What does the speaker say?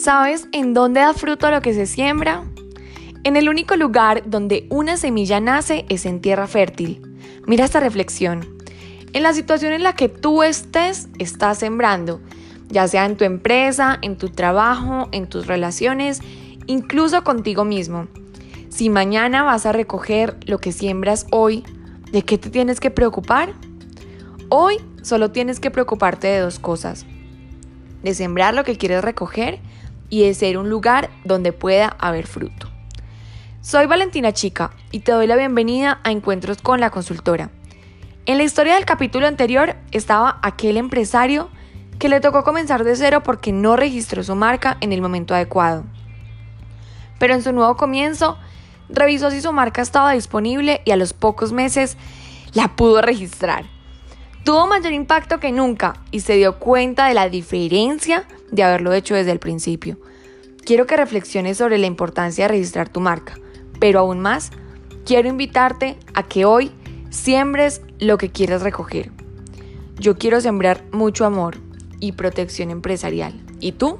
¿Sabes en dónde da fruto lo que se siembra? En el único lugar donde una semilla nace es en tierra fértil. Mira esta reflexión. En la situación en la que tú estés, estás sembrando, ya sea en tu empresa, en tu trabajo, en tus relaciones, incluso contigo mismo. Si mañana vas a recoger lo que siembras hoy, ¿de qué te tienes que preocupar? Hoy solo tienes que preocuparte de dos cosas. De sembrar lo que quieres recoger y de ser un lugar donde pueda haber fruto. Soy Valentina Chica y te doy la bienvenida a Encuentros con la Consultora. En la historia del capítulo anterior estaba aquel empresario que le tocó comenzar de cero porque no registró su marca en el momento adecuado. Pero en su nuevo comienzo, revisó si su marca estaba disponible y a los pocos meses la pudo registrar. Tuvo mayor impacto que nunca y se dio cuenta de la diferencia de haberlo hecho desde el principio. Quiero que reflexiones sobre la importancia de registrar tu marca, pero aún más, quiero invitarte a que hoy siembres lo que quieres recoger. Yo quiero sembrar mucho amor y protección empresarial. ¿Y tú?